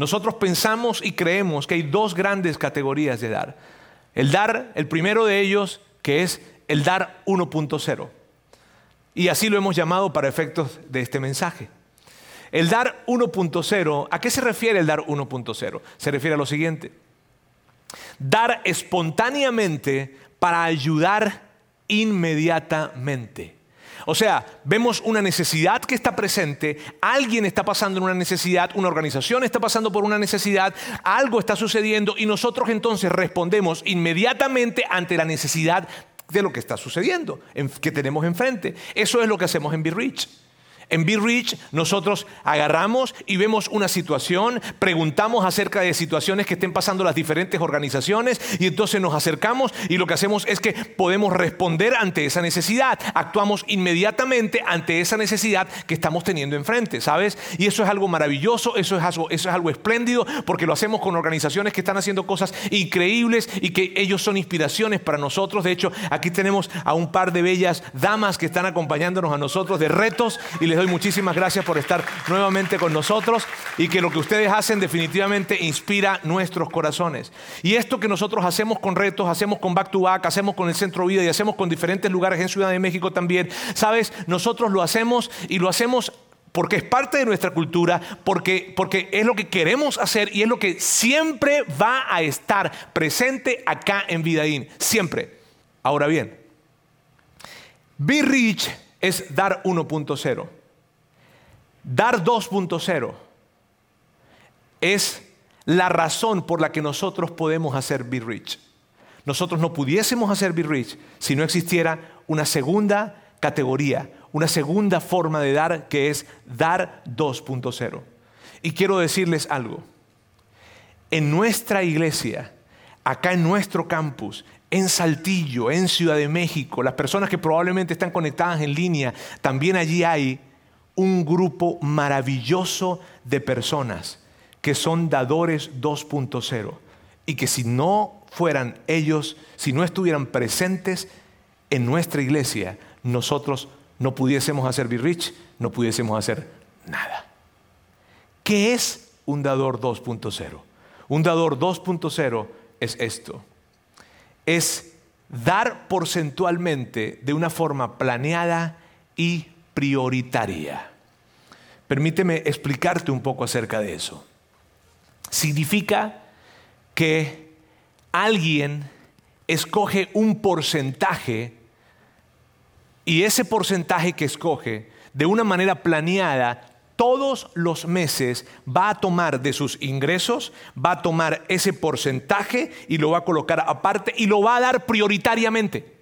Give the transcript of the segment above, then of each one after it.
Nosotros pensamos y creemos que hay dos grandes categorías de dar. El dar, el primero de ellos, que es el dar 1.0. Y así lo hemos llamado para efectos de este mensaje. El dar 1.0, ¿a qué se refiere el dar 1.0? Se refiere a lo siguiente. Dar espontáneamente para ayudar inmediatamente. O sea, vemos una necesidad que está presente, alguien está pasando una necesidad, una organización está pasando por una necesidad, algo está sucediendo y nosotros entonces respondemos inmediatamente ante la necesidad de lo que está sucediendo, que tenemos enfrente. Eso es lo que hacemos en Be Rich. En Be Rich nosotros agarramos y vemos una situación, preguntamos acerca de situaciones que estén pasando las diferentes organizaciones y entonces nos acercamos y lo que hacemos es que podemos responder ante esa necesidad, actuamos inmediatamente ante esa necesidad que estamos teniendo enfrente, ¿sabes? Y eso es algo maravilloso, eso es algo, eso es algo espléndido porque lo hacemos con organizaciones que están haciendo cosas increíbles y que ellos son inspiraciones para nosotros. De hecho, aquí tenemos a un par de bellas damas que están acompañándonos a nosotros de retos y les doy muchísimas gracias por estar nuevamente con nosotros y que lo que ustedes hacen definitivamente inspira nuestros corazones. Y esto que nosotros hacemos con retos, hacemos con Back to Back, hacemos con el Centro Vida y hacemos con diferentes lugares en Ciudad de México también, sabes, nosotros lo hacemos y lo hacemos porque es parte de nuestra cultura, porque, porque es lo que queremos hacer y es lo que siempre va a estar presente acá en Vidaín, siempre. Ahora bien, Be Rich es dar 1.0. Dar 2.0 es la razón por la que nosotros podemos hacer Be Rich. Nosotros no pudiésemos hacer Be Rich si no existiera una segunda categoría, una segunda forma de dar que es dar 2.0. Y quiero decirles algo. En nuestra iglesia, acá en nuestro campus, en Saltillo, en Ciudad de México, las personas que probablemente están conectadas en línea, también allí hay un grupo maravilloso de personas que son dadores 2.0 y que si no fueran ellos, si no estuvieran presentes en nuestra iglesia, nosotros no pudiésemos hacer Be Rich, no pudiésemos hacer nada. ¿Qué es un dador 2.0? Un dador 2.0 es esto. Es dar porcentualmente de una forma planeada y prioritaria. Permíteme explicarte un poco acerca de eso. Significa que alguien escoge un porcentaje y ese porcentaje que escoge de una manera planeada todos los meses va a tomar de sus ingresos, va a tomar ese porcentaje y lo va a colocar aparte y lo va a dar prioritariamente.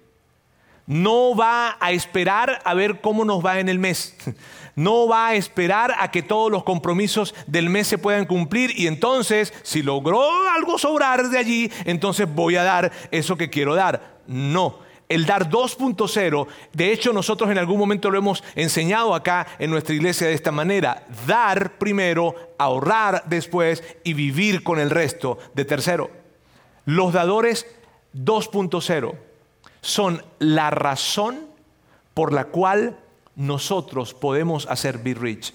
No va a esperar a ver cómo nos va en el mes. No va a esperar a que todos los compromisos del mes se puedan cumplir y entonces, si logró algo sobrar de allí, entonces voy a dar eso que quiero dar. No. El dar 2.0, de hecho nosotros en algún momento lo hemos enseñado acá en nuestra iglesia de esta manera, dar primero, ahorrar después y vivir con el resto de tercero. Los dadores 2.0 son la razón por la cual nosotros podemos hacer Be Rich.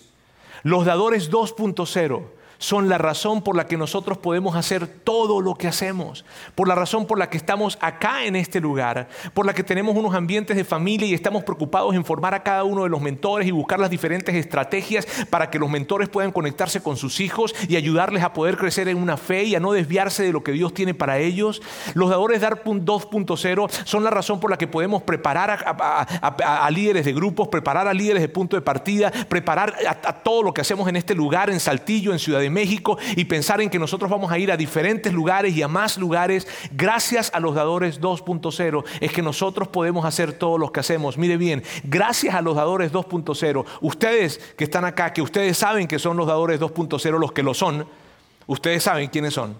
Los dadores 2.0 son la razón por la que nosotros podemos hacer todo lo que hacemos, por la razón por la que estamos acá en este lugar, por la que tenemos unos ambientes de familia y estamos preocupados en formar a cada uno de los mentores y buscar las diferentes estrategias para que los mentores puedan conectarse con sus hijos y ayudarles a poder crecer en una fe y a no desviarse de lo que Dios tiene para ellos. Los dadores DAR 2.0 son la razón por la que podemos preparar a, líderes de grupos, preparar a líderes de punto de partida, preparar a, todo lo que hacemos en este lugar, en Saltillo, en Ciudad de México y pensar en que nosotros vamos a ir a diferentes lugares y a más lugares, gracias a los dadores 2.0, es que nosotros podemos hacer todo lo que hacemos. Mire bien, gracias a los dadores 2.0, ustedes que están acá, que ustedes saben que son los dadores 2.0 los que lo son, ustedes saben quiénes son.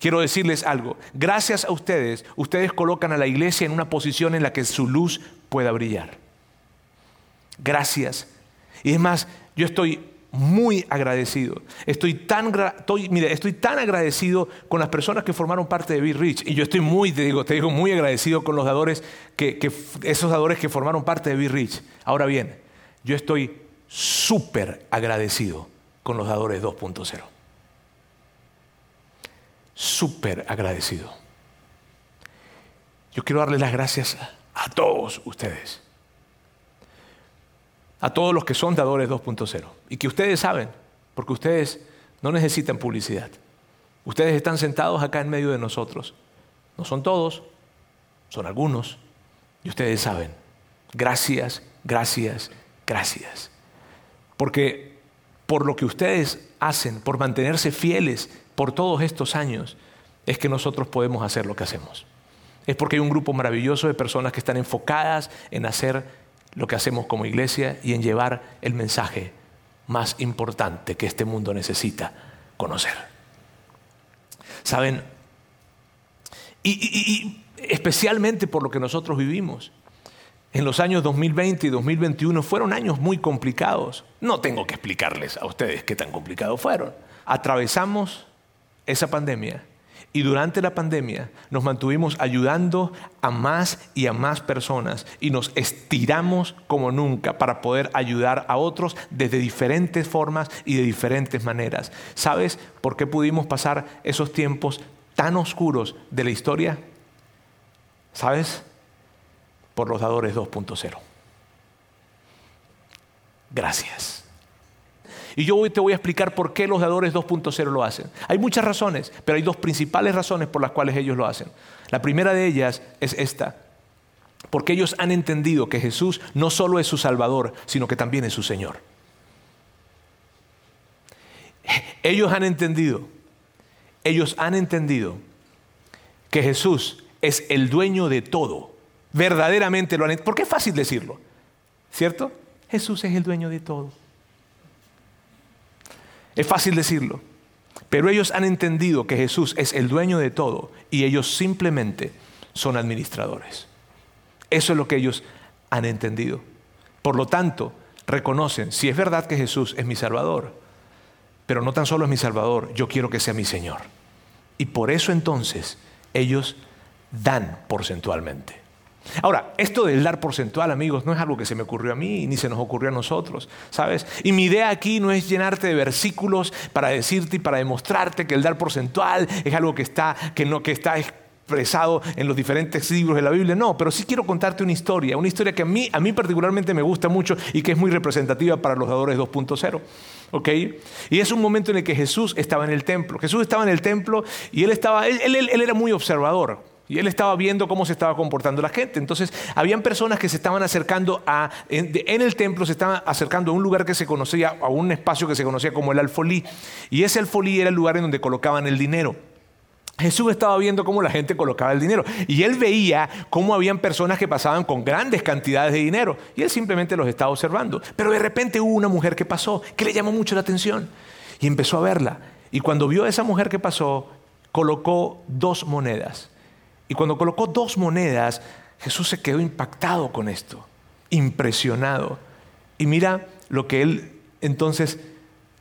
Quiero decirles algo, gracias a ustedes, ustedes colocan a la iglesia en una posición en la que su luz pueda brillar. Gracias. Y es más, yo estoy muy agradecido. Estoy tan, estoy, estoy tan agradecido con las personas que formaron parte de Be Rich. Y yo estoy muy, te digo, te digo, muy agradecido con los dadores, que, esos dadores que formaron parte de Be Rich. Ahora bien, yo estoy súper agradecido con los dadores 2.0. súper agradecido. Yo quiero darles las gracias a todos ustedes. A todos los que son dadores 2.0. Y que ustedes saben, porque ustedes no necesitan publicidad. Ustedes están sentados acá en medio de nosotros. No son todos, son algunos. Y ustedes saben. Gracias, gracias, gracias. Porque por lo que ustedes hacen, por mantenerse fieles por todos estos años, es que nosotros podemos hacer lo que hacemos. Es porque hay un grupo maravilloso de personas que están enfocadas en hacer lo que hacemos como iglesia y en llevar el mensaje más importante que este mundo necesita conocer. ¿Saben? Y, especialmente por lo que nosotros vivimos. En los años 2020 y 2021 fueron años muy complicados. No tengo que explicarles a ustedes qué tan complicados fueron. Atravesamos esa pandemia y durante la pandemia nos mantuvimos ayudando a más y a más personas y nos estiramos como nunca para poder ayudar a otros desde diferentes formas y de diferentes maneras. ¿Sabes por qué pudimos pasar esos tiempos tan oscuros de la historia? ¿Sabes? Por los dadores 2.0. Gracias. Y yo hoy te voy a explicar por qué los dadores 2.0 lo hacen. Hay muchas razones, pero hay dos principales razones por las cuales ellos lo hacen. La primera de ellas es esta. Porque ellos han entendido que Jesús no solo es su Salvador, sino que también es su Señor. Ellos han entendido, ellos han entendido que Jesús es el dueño de todo. Verdaderamente lo han entendido. Porque es fácil decirlo, ¿cierto? Jesús es el dueño de todo. Es fácil decirlo, pero ellos han entendido que Jesús es el dueño de todo y ellos simplemente son administradores. Eso es lo que ellos han entendido. Por lo tanto, reconocen, si es verdad que Jesús es mi Salvador, pero no tan solo es mi Salvador, yo quiero que sea mi Señor. Y por eso entonces ellos dan porcentualmente. Ahora, esto del dar porcentual, amigos, no es algo que se me ocurrió a mí ni se nos ocurrió a nosotros, ¿sabes? Y mi idea aquí no es llenarte de versículos para decirte y para demostrarte que el dar porcentual es algo que está, que no, que está expresado en los diferentes libros de la Biblia, no, pero sí quiero contarte una historia, una historia que a mí, a mí particularmente me gusta mucho y que es muy representativa para los dadores 2.0. ¿ok? Y es un momento en el que Jesús estaba en el templo. Jesús estaba en el templo y él, estaba, él, él era muy observador. Y él estaba viendo cómo se estaba comportando la gente. Entonces, habían personas que se estaban acercando a, en, el templo, se estaban acercando a un lugar que se conocía, a un espacio que se conocía como el alfolí. Y ese alfolí era el lugar en donde colocaban el dinero. Jesús estaba viendo cómo la gente colocaba el dinero y él veía cómo habían personas que pasaban con grandes cantidades de dinero y él simplemente los estaba observando. Pero de repente hubo una mujer que pasó que le llamó mucho la atención y empezó a verla. Y cuando vio a esa mujer que pasó, colocó dos monedas. Y cuando colocó dos monedas, Jesús se quedó impactado con esto, impresionado. Y mira lo que él entonces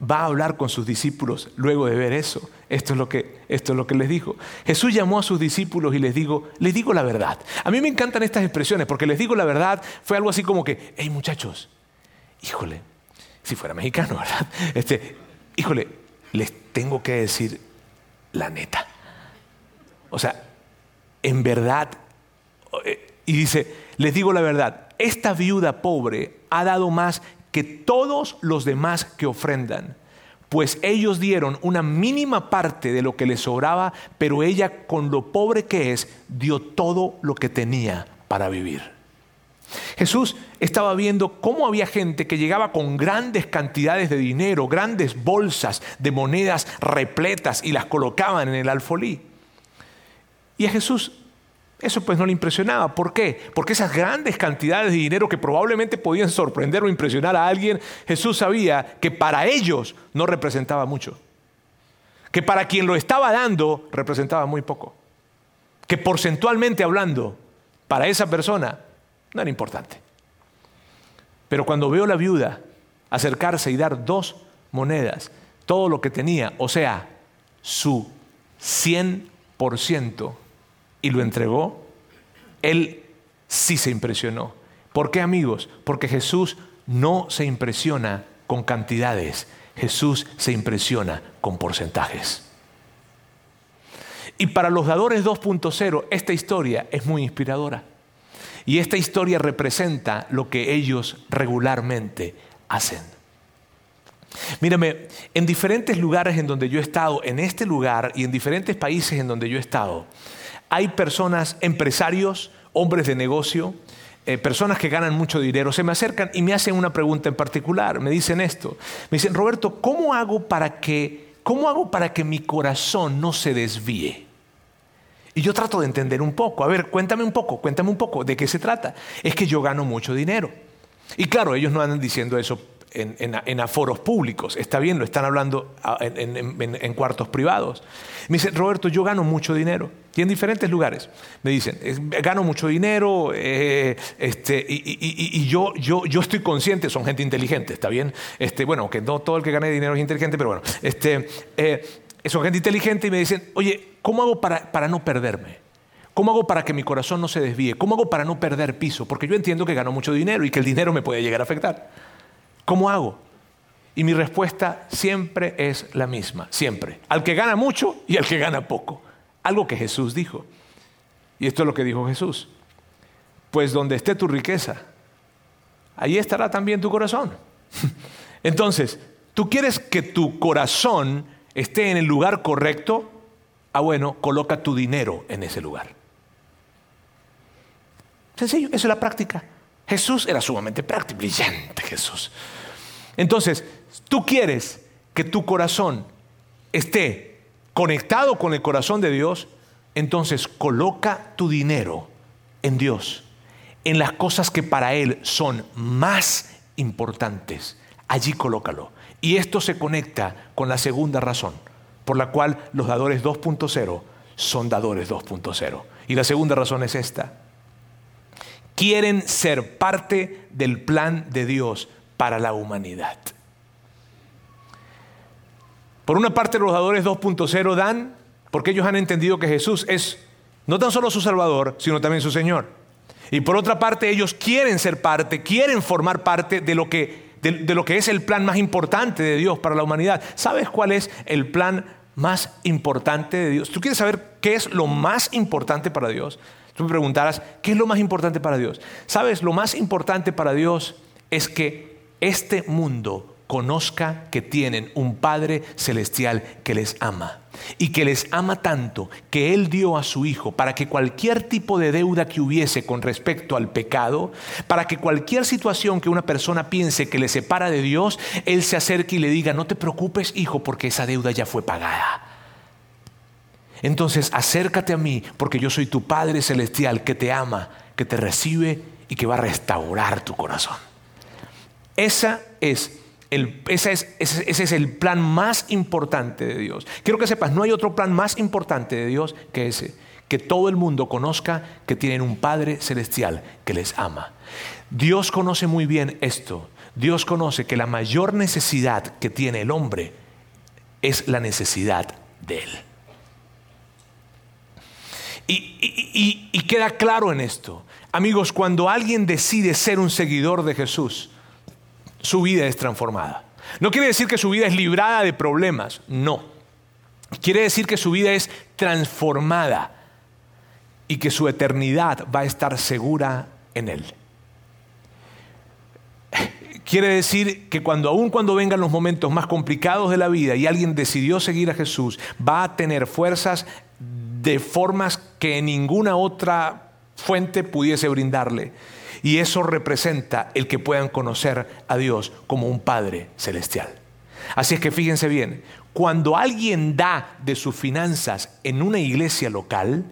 va a hablar con sus discípulos luego de ver eso. Esto es lo que, esto es lo que les dijo. Jesús llamó a sus discípulos y les digo, les digo la verdad. A mí me encantan estas expresiones porque les digo la verdad fue algo así como que, hey muchachos, híjole, si fuera mexicano, ¿verdad? Este, híjole, les tengo que decir la neta. O sea, en verdad, eh, y dice, les digo la verdad, esta viuda pobre ha dado más que todos los demás que ofrendan, pues ellos dieron una mínima parte de lo que les sobraba, pero ella con lo pobre que es, dio todo lo que tenía para vivir. Jesús estaba viendo cómo había gente que llegaba con grandes cantidades de dinero, grandes bolsas de monedas repletas y las colocaban en el alfolí. Y a Jesús eso pues no le impresionaba. ¿Por qué? Porque esas grandes cantidades de dinero que probablemente podían sorprender o impresionar a alguien, Jesús sabía que para ellos no representaba mucho. Que para quien lo estaba dando representaba muy poco. Que porcentualmente hablando, para esa persona no era importante. Pero cuando veo a la viuda acercarse y dar dos monedas, todo lo que tenía, o sea, su 100%, y lo entregó, él sí se impresionó. ¿Por qué amigos? Porque Jesús no se impresiona con cantidades, Jesús se impresiona con porcentajes. Y para los dadores 2.0, esta historia es muy inspiradora. Y esta historia representa lo que ellos regularmente hacen. Mírame, en diferentes lugares en donde yo he estado, en este lugar y en diferentes países en donde yo he estado, hay personas, empresarios, hombres de negocio, eh, personas que ganan mucho dinero, se me acercan y me hacen una pregunta en particular. Me dicen esto. Me dicen, Roberto, ¿cómo hago para que, cómo hago para que mi corazón no se desvíe? Y yo trato de entender un poco. A ver, cuéntame un poco, cuéntame un poco. ¿De qué se trata? Es que yo gano mucho dinero. Y claro, ellos no andan diciendo eso en, aforos públicos. Está bien, lo están hablando en, cuartos privados. Me dicen, Roberto, yo gano mucho dinero. Y en diferentes lugares. Me dicen, gano mucho dinero eh, este, y, yo, yo, yo, estoy consciente, son gente inteligente, ¿está bien? Este, bueno, que no todo el que gane dinero es inteligente, pero bueno, este, eh, son gente inteligente y me dicen, oye, ¿cómo hago para, para no perderme? ¿Cómo hago para que mi corazón no se desvíe? ¿Cómo hago para no perder piso? Porque yo entiendo que gano mucho dinero y que el dinero me puede llegar a afectar. ¿Cómo hago? Y mi respuesta siempre es la misma, siempre. Al que gana mucho y al que gana poco. Algo que Jesús dijo. Y esto es lo que dijo Jesús. Pues donde esté tu riqueza, ahí estará también tu corazón. Entonces, ¿tú quieres que tu corazón esté en el lugar correcto? Ah, bueno, coloca tu dinero en ese lugar. Sencillo, eso es la práctica. Jesús era sumamente práctico, brillante Jesús. Entonces, tú quieres que tu corazón esté conectado con el corazón de Dios, entonces coloca tu dinero en Dios, en las cosas que para Él son más importantes. Allí colócalo. Y esto se conecta con la segunda razón, por la cual los dadores 2.0 son dadores 2.0. Y la segunda razón es esta quieren ser parte del plan de Dios para la humanidad. Por una parte, los dadores 2.0 dan porque ellos han entendido que Jesús es no tan solo su Salvador, sino también su Señor. Y por otra parte, ellos quieren ser parte, quieren formar parte de lo que, de lo que es el plan más importante de Dios para la humanidad. ¿Sabes cuál es el plan más importante de Dios? ¿Tú quieres saber qué es lo más importante para Dios? Tú me preguntarás, ¿qué es lo más importante para Dios? Sabes, lo más importante para Dios es que este mundo conozca que tienen un Padre celestial que les ama y que les ama tanto que Él dio a su Hijo para que cualquier tipo de deuda que hubiese con respecto al pecado, para que cualquier situación que una persona piense que le separa de Dios, Él se acerque y le diga, no te preocupes, Hijo, porque esa deuda ya fue pagada. Entonces acércate a mí porque yo soy tu Padre Celestial que te ama, que te recibe y que va a restaurar tu corazón. Esa es el, ese, es, ese, es, el plan más importante de Dios. Quiero que sepas, no hay otro plan más importante de Dios que ese. Que todo el mundo conozca que tienen un Padre Celestial que les ama. Dios conoce muy bien esto. Dios conoce que la mayor necesidad que tiene el hombre es la necesidad de Él. Y, queda claro en esto. Amigos, cuando alguien decide ser un seguidor de Jesús, su vida es transformada. No quiere decir que su vida es librada de problemas, no. Quiere decir que su vida es transformada y que su eternidad va a estar segura en Él. Quiere decir que cuando aun cuando vengan los momentos más complicados de la vida y alguien decidió seguir a Jesús, va a tener fuerzas de formas que ninguna otra fuente pudiese brindarle. Y eso representa el que puedan conocer a Dios como un Padre celestial. Así es que fíjense bien, cuando alguien da de sus finanzas en una iglesia local,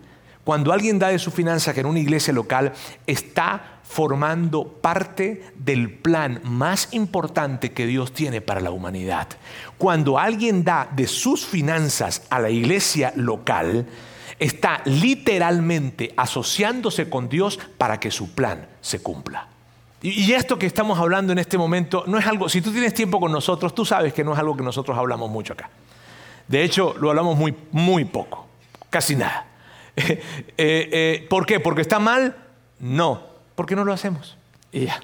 cuando alguien da de sus finanzas en una iglesia local, está formando parte del plan más importante que Dios tiene para la humanidad. Cuando alguien da de sus finanzas a la iglesia local, está literalmente asociándose con Dios para que su plan se cumpla. Y esto que estamos hablando en este momento no es algo, si tú tienes tiempo con nosotros, tú sabes que no es algo que nosotros hablamos mucho acá. De hecho, lo hablamos muy, muy poco, casi nada. Eh, eh, ¿Por qué? ¿Porque está mal? No, porque no lo hacemos. Y ya.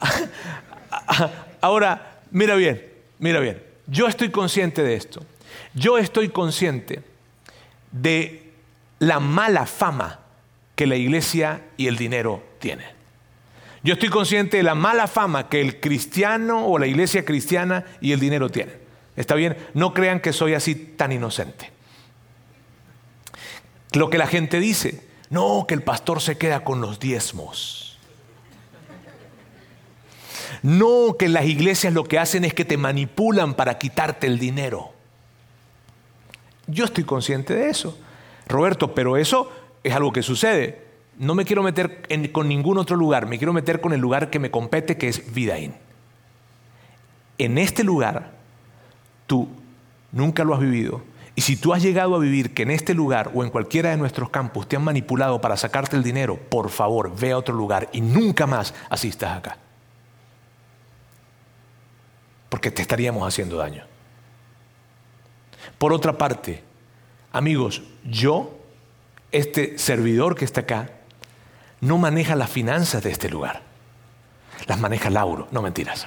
Ahora, mira bien, mira bien. Yo estoy consciente de esto. Yo estoy consciente de la mala fama que la iglesia y el dinero tienen. Yo estoy consciente de la mala fama que el cristiano o la iglesia cristiana y el dinero tienen. ¿Está bien? No crean que soy así tan inocente. Lo que la gente dice, no, que el pastor se queda con los diezmos. No, que las iglesias lo que hacen es que te manipulan para quitarte el dinero. Yo estoy consciente de eso. Roberto, pero eso es algo que sucede. No me quiero meter con ningún otro lugar, me quiero meter con el lugar que me compete, que es Vidaín. En este lugar, tú nunca lo has vivido. Y si tú has llegado a vivir que en este lugar o en cualquiera de nuestros campos te han manipulado para sacarte el dinero, por favor, ve a otro lugar y nunca más asistas acá. Porque te estaríamos haciendo daño. Por otra parte, amigos, yo, este servidor que está acá, no maneja las finanzas de este lugar. Las maneja Lauro, no mentiras.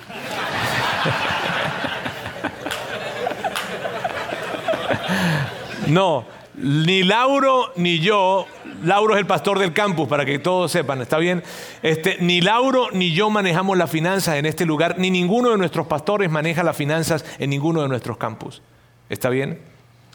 No, ni Lauro ni yo, Lauro es el pastor del campus, para que todos sepan, ¿está bien? Este, ni Lauro ni yo manejamos las finanzas en este lugar, ni ninguno de nuestros pastores maneja las finanzas en ninguno de nuestros campus. ¿Está bien?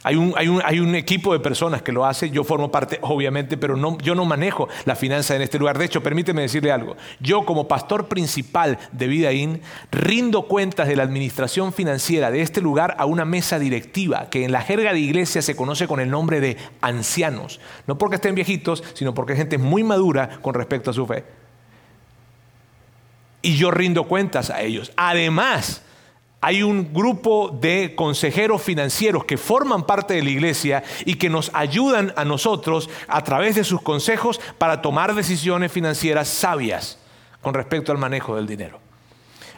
Hay un, equipo de personas que lo hace, yo formo parte, obviamente, pero no, yo no manejo la finanza en este lugar. De hecho, permíteme decirle algo. Yo, como pastor principal de Vidaín, rindo cuentas de la administración financiera de este lugar a una mesa directiva, que en la jerga de iglesia se conoce con el nombre de ancianos. No porque estén viejitos, sino porque es gente muy madura con respecto a su fe. Y yo rindo cuentas a ellos. Además, hay un grupo de consejeros financieros que forman parte de la iglesia y que nos ayudan a nosotros a través de sus consejos para tomar decisiones financieras sabias con respecto al manejo del dinero.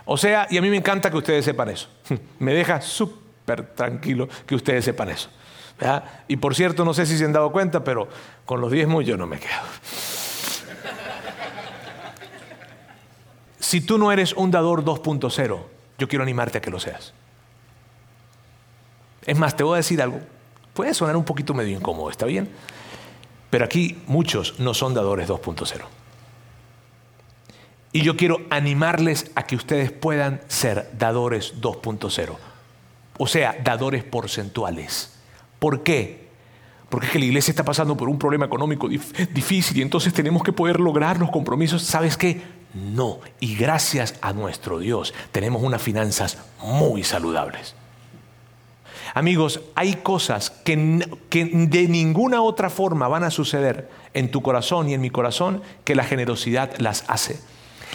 O sea, y a mí me encanta que ustedes sepan eso. Me deja súper tranquilo que ustedes sepan eso. Y por cierto, no sé si se han dado cuenta, pero con los diezmos yo no me quedo. Si tú no eres un dador 2.0, yo quiero animarte a que lo seas. Es más, te voy a decir algo. Puede sonar un poquito medio incómodo, ¿está bien? Pero aquí muchos no son dadores 2.0. Y yo quiero animarles a que ustedes puedan ser dadores 2.0. O sea, dadores porcentuales. ¿Por qué? Porque es que la iglesia está pasando por un problema económico difícil y entonces tenemos que poder lograr los compromisos. ¿Sabes qué? No. Y gracias a nuestro Dios tenemos unas finanzas muy saludables. Amigos, hay cosas que, que, de ninguna otra forma van a suceder en tu corazón y en mi corazón que la generosidad las hace.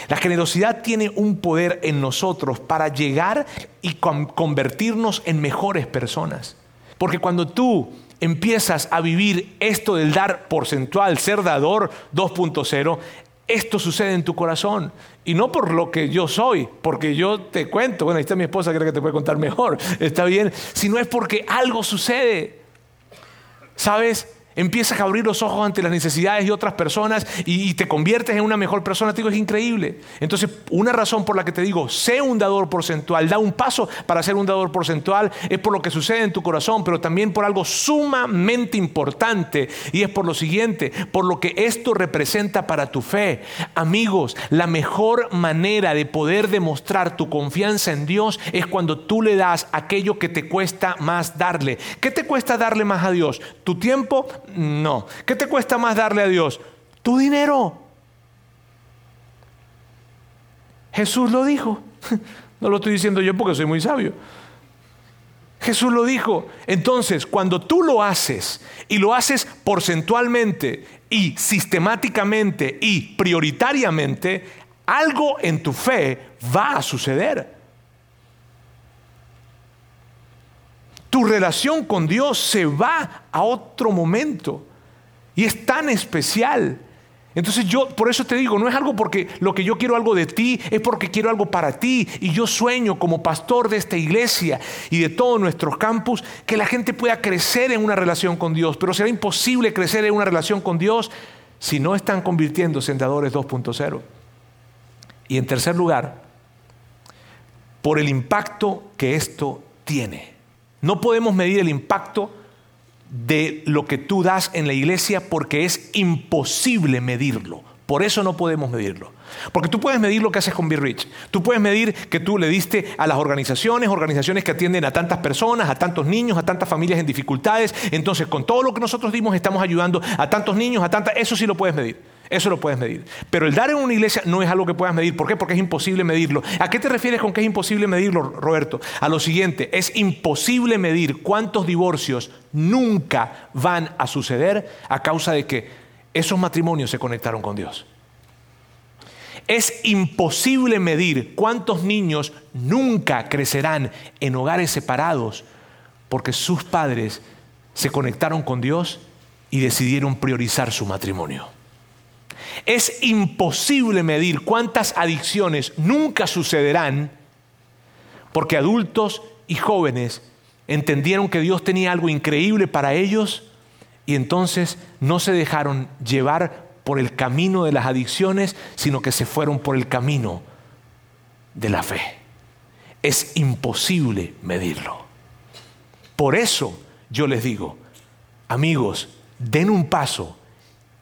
La generosidad tiene un poder en nosotros para llegar y convertirnos en mejores personas. Porque cuando tú empiezas a vivir esto del dar porcentual, ser dador 2.0, esto sucede en tu corazón. Y no por lo que yo soy, porque yo te cuento, bueno, ahí está mi esposa, creo que te puede contar mejor, está bien, sino es porque algo sucede. ¿Sabes? Empiezas a abrir los ojos ante las necesidades de otras personas y, te conviertes en una mejor persona, te digo, es increíble. Entonces, una razón por la que te digo, sé un dador porcentual, da un paso para ser un dador porcentual, es por lo que sucede en tu corazón, pero también por algo sumamente importante y es por lo siguiente, por lo que esto representa para tu fe. Amigos, la mejor manera de poder demostrar tu confianza en Dios es cuando tú le das aquello que te cuesta más darle. ¿Qué te cuesta darle más a Dios? ¿Tu tiempo? No. ¿Qué te cuesta más darle a Dios? Tu dinero. Jesús lo dijo. No lo estoy diciendo yo porque soy muy sabio. Jesús lo dijo. Entonces, cuando tú lo haces y lo haces porcentualmente y sistemáticamente y prioritariamente, algo en tu fe va a suceder. Tu relación con Dios se va a otro momento. Y es tan especial. Entonces yo por eso te digo, no es algo porque lo que yo quiero algo de ti, es porque quiero algo para ti. Y yo sueño como pastor de esta iglesia y de todos nuestros campus que la gente pueda crecer en una relación con Dios. Pero será imposible crecer en una relación con Dios si no están convirtiéndose en dadores 2.0. Y en tercer lugar, por el impacto que esto tiene. No podemos medir el impacto de lo que tú das en la iglesia porque es imposible medirlo. Por eso no podemos medirlo. Porque tú puedes medir lo que haces con Be Rich. Tú puedes medir que tú le diste a las organizaciones, organizaciones que atienden a tantas personas, a tantos niños, a tantas familias en dificultades. Entonces, con todo lo que nosotros dimos, estamos ayudando a tantos niños, a tantas... Eso sí lo puedes medir. Eso lo puedes medir. Pero el dar en una iglesia no es algo que puedas medir. ¿Por qué? Porque es imposible medirlo. ¿A qué te refieres con que es imposible medirlo, Roberto? A lo siguiente, es imposible medir cuántos divorcios nunca van a suceder a causa de que esos matrimonios se conectaron con Dios. Es imposible medir cuántos niños nunca crecerán en hogares separados porque sus padres se conectaron con Dios y decidieron priorizar su matrimonio. Es imposible medir cuántas adicciones nunca sucederán porque adultos y jóvenes entendieron que Dios tenía algo increíble para ellos y entonces no se dejaron llevar por el camino de las adicciones, sino que se fueron por el camino de la fe. Es imposible medirlo. Por eso yo les digo, amigos, den un paso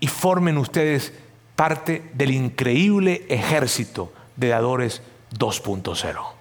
y formen ustedes parte del increíble ejército de dadores 2.0.